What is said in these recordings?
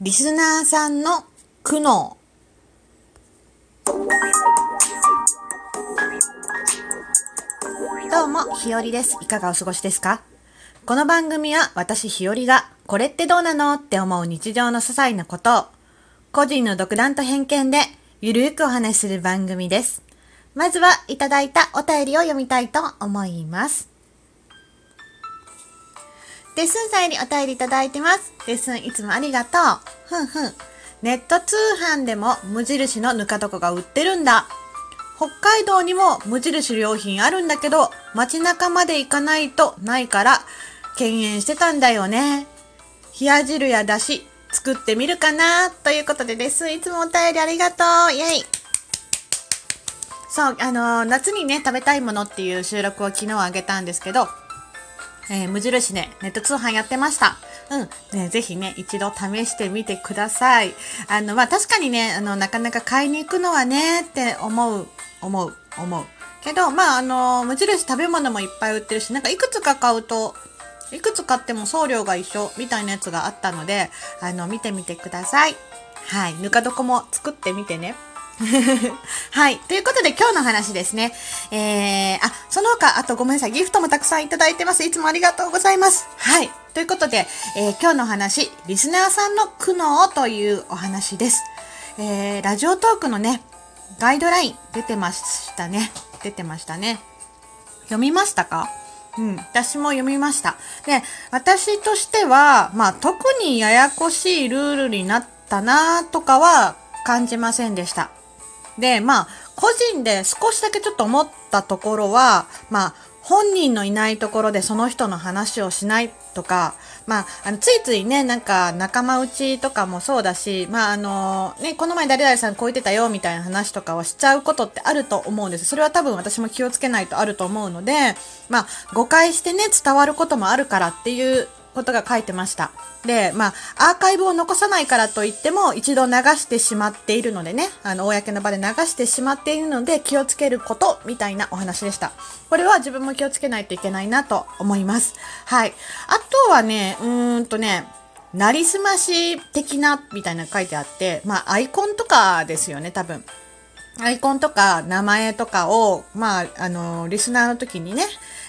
リスナーさんの苦悩。どうも、ひよりです。いかがお過ごしですか？この番組は私ひよりが、これってどうなのって思う日常の些細なことを、個人の独断と偏見で、ゆるくお話しする番組です。まずは、いただいたお便りを読みたいと思います。レッスンさんよりお便りいただいてます。レッスンいつもありがとう。ふんふん。ネット通販でも無印のぬか床が売ってるんだ。北海道にも無印良品あるんだけど、街中まで行かないとないから、敬遠してたんだよね。冷や汁やだし、作ってみるかなということでレッスンいつもお便りありがとう。イェイ。そう、あのー夏にね、食べたいものっていう収録を昨日あげたんですけど、えー無印ね、ネット通販やってました。うん。ね、ぜひね、一度試してみてください。あの、まあ、確かにね、あの、なかなか買いに行くのはね、って思う、思う、思う。けど、まあ、あの、無印食べ物もいっぱい売ってるし、なんかいくつか買うと、いくつ買っても送料が一緒みたいなやつがあったので、あの、見てみてください。はい。ぬか床も作ってみてね。はい。ということで今日の話ですね。えー、あ、その他、あとごめんなさい。ギフトもたくさんいただいてます。いつもありがとうございます。はい。ということで、えー今日の話、リスナーさんの苦悩というお話です。えー、ラジオトークのね、ガイドライン出てましたね。出てましたね。読みましたか？うん、私も読みました。で、私としては、まあ特にややこしいルールになったなとかは感じませんでした。で、まあ、個人で少しだけちょっと思ったところは、まあ、本人のいないところでその人の話をしないとか、まあ、あの、ついついね、なんか仲間内とかもそうだし、まあ、あの、ね、この前誰々さんこう言ってたよみたいな話とかをしちゃうことってあると思うんです。それは多分私も気をつけないとあると思うので、まあ、誤解してね、伝わることもあるからっていうことが書いてました。で、まあ、アーカイブを残さないからといっても、一度流してしまっているのでね、あの、公の場で流してしまっているので、気をつけること、みたいなお話でした。これは自分も気をつけないといけないなと思います。はい。あとはね、うーんとね、なりすまし的な、みたいな書いてあって、まあ、アイコンとかですよね、多分。アイコンとか名前とかを、まあ、あの、リスナーの時にね、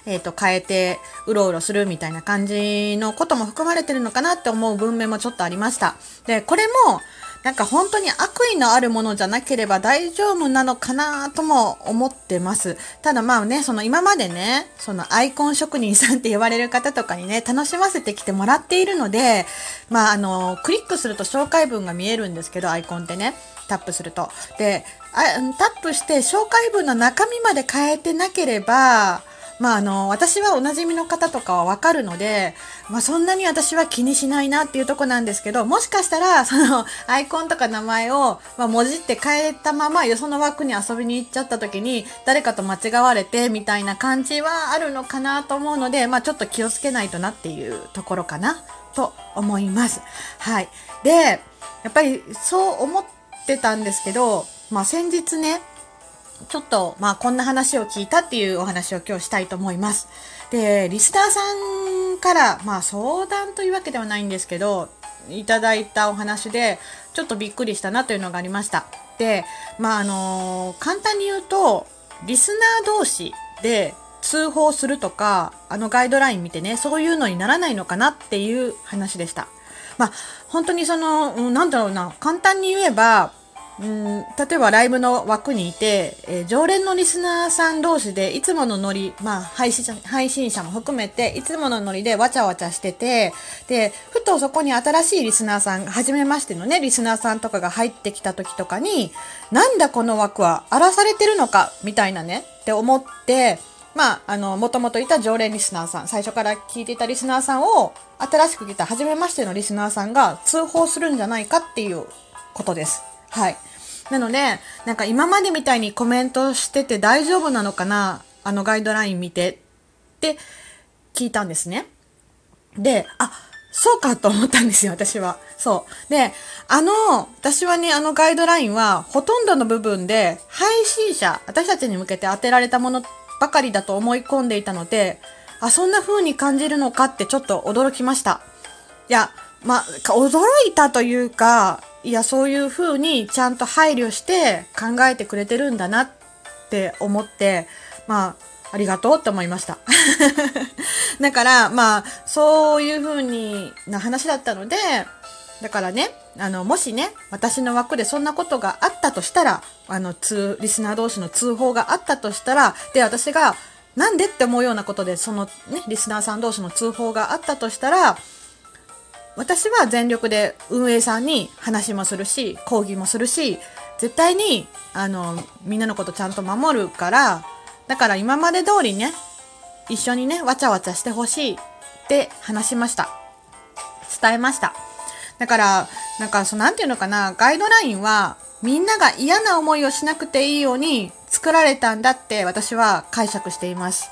えっ、と、変えて、うろうろするみたいな感じのことも含まれてるのかなって思う文面もちょっとありました。で、これも、なんか本当に悪意のあるものじゃなければ大丈夫なのかなとも思ってます。ただまあね、その今までね、そのアイコン職人さんって言われる方とかにね、楽しませてきてもらっているので、まああの、クリックすると紹介文が見えるんですけど、アイコンってね、タップすると。で、あタップして紹介文の中身まで変えてなければ、まああの、私はおなじみの方とかはわかるので、まあそんなに私は気にしないなっていうとこなんですけど、もしかしたら、その、アイコンとか名前を、まあ文字って変えたまま、よその枠に遊びに行っちゃった時に、誰かと間違われて、みたいな感じはあるのかなと思うので、まあちょっと気をつけないとなっていうところかな、と思います。はい。で、やっぱりそう思ってたんですけど、まあ先日ね、ちょっと、まあ、こんな話を聞いたっていうお話を今日したいと思います。で、リスナーさんから、まあ、相談というわけではないんですけど、いただいたお話で、ちょっとびっくりしたなというのがありました。で、まあ、あの簡単に言うと、リスナー同士で通報するとか、あのガイドライン見てね、そういうのにならないのかなっていう話でした。まあ、本当にその、なんだろうな、簡単に言えば、うん、例えばライブの枠にいて、えー常連のリスナーさん同士でいつものノリ、まあ配信者配信者も含めていつものノリでわちゃわちゃしてて、で、ふとそこに新しいリスナーさん、初めましてのね、リスナーさんとかが入ってきた時とかに、なんだこの枠は荒らされてるのか、みたいなね、って思って、まあ、あの、もともといた常連リスナーさん、最初から聞いていたリスナーさんを、新しく来た初めましてのリスナーさんが通報するんじゃないかっていうことです。はい。なので、なんか今までみたいにコメントしてて大丈夫なのかなあのガイドライン見てって聞いたんですね。で、あ、そうかと思ったんですよ、私は。そう。で、あの、私はね、あのガイドラインは、ほとんどの部分で、配信者、私たちに向けて当てられたものばかりだと思い込んでいたので、あ、そんな風に感じるのかってちょっと驚きました。いや、まあ、驚いたというか、いや、そういう風にちゃんと配慮して考えてくれてるんだなって思って、まあ、ありがとうって思いました。だから、まあ、そういう風にな話だったので、だからね、あの、もしね、私の枠でそんなことがあったとしたら、あの、通、リスナー同士の通報があったとしたら、で、私が、なんでって思うようなことで、そのね、リスナーさん同士の通報があったとしたら、私は全力で運営さんに話もするし、抗議もするし、絶対に、あの、みんなのことちゃんと守るから、だから今まで通りね、一緒にね、わちゃわちゃしてほしいって話しました。伝えました。だから、なんか、その、なんていうのかな、ガイドラインは、みんなが嫌な思いをしなくていいように作られたんだって私は解釈しています。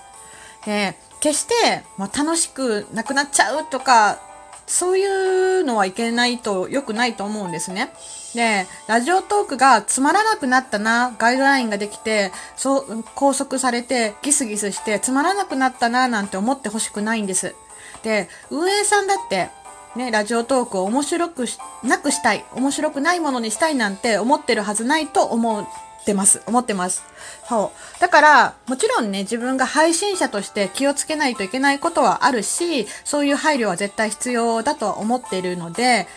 で、決して、もう楽しくなくなっちゃうとか、そういうのはいけないと、良くないと思うんですね。で、ラジオトークがつまらなくなったな、ガイドラインができて、そう、拘束されて、ギスギスして、つまらなくなったな、なんて思ってほしくないんです。で、運営さんだって、ね、ラジオトークを面白くなくしたい、面白くないものにしたいなんて思ってるはずないと思うってます。思ってます。そう。だから、もちろんね、自分が配信者として気をつけないといけないことはあるし、そういう配慮は絶対必要だとは思っているので、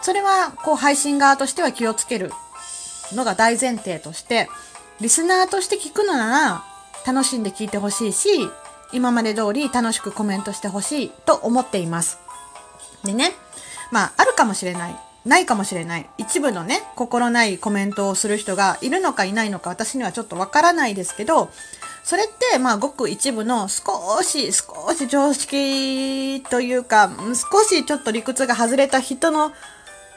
それは、こう、配信側としては気をつけるのが大前提として、リスナーとして聞くのなら、楽しんで聞いてほしいし、今まで通り楽しくコメントしてほしいと思っています。でね、まあ、あるかもしれない。ないかもしれない。一部のね、心ないコメントをする人がいるのかいないのか私にはちょっとわからないですけど、それって、まあ、ごく一部の少し、少し常識というか、少しちょっと理屈が外れた人の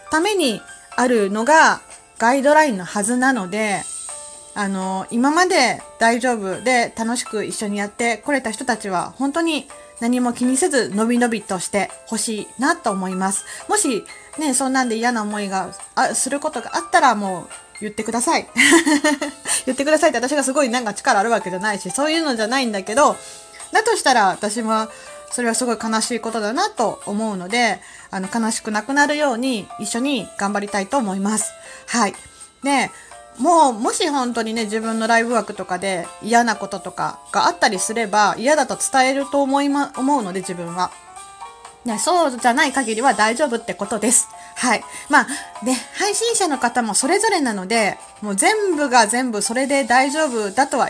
ためにあるのがガイドラインのはずなので、あの、今まで大丈夫で楽しく一緒にやってこれた人たちは本当に何も気にせずのびのびとしてほしいなと思います。もしね、そんなんで嫌な思いがあすることがあったらもう言ってください。言ってくださいって私がすごいなんか力あるわけじゃないし、そういうのじゃないんだけど、だとしたら私はそれはすごい悲しいことだなと思うので、あの悲しくなくなるように一緒に頑張りたいと思います。はい。で、もう、もし本当にね、自分のライブ枠とかで嫌なこととかがあったりすれば、嫌だと伝えると思いま、思うので、自分は。ね、そうじゃない限りは大丈夫ってことです。はい。まあ、で、配信者の方もそれぞれなので、もう全部が全部それで大丈夫だとは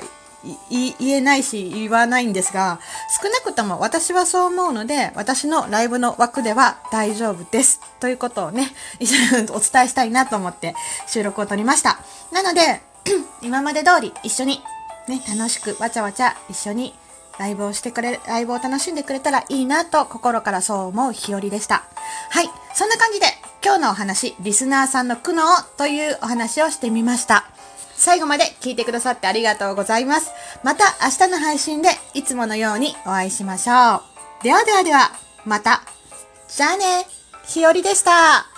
言えないし言わないんですが、少なくとも私はそう思うので、私のライブの枠では大丈夫です。ということをね、一緒にお伝えしたいなと思って収録を撮りました。なので、今まで通り一緒にね、楽しくわちゃわちゃ一緒にライブをしてくれ、ライブを楽しんでくれたらいいなと心からそう思う日和でした。はい。そんな感じで今日のお話、リスナーさんの苦悩というお話をしてみました。最後まで聞いてくださってありがとうございます。また明日の配信でいつものようにお会いしましょう。ではではでは、また。じゃあね、ひよりでした。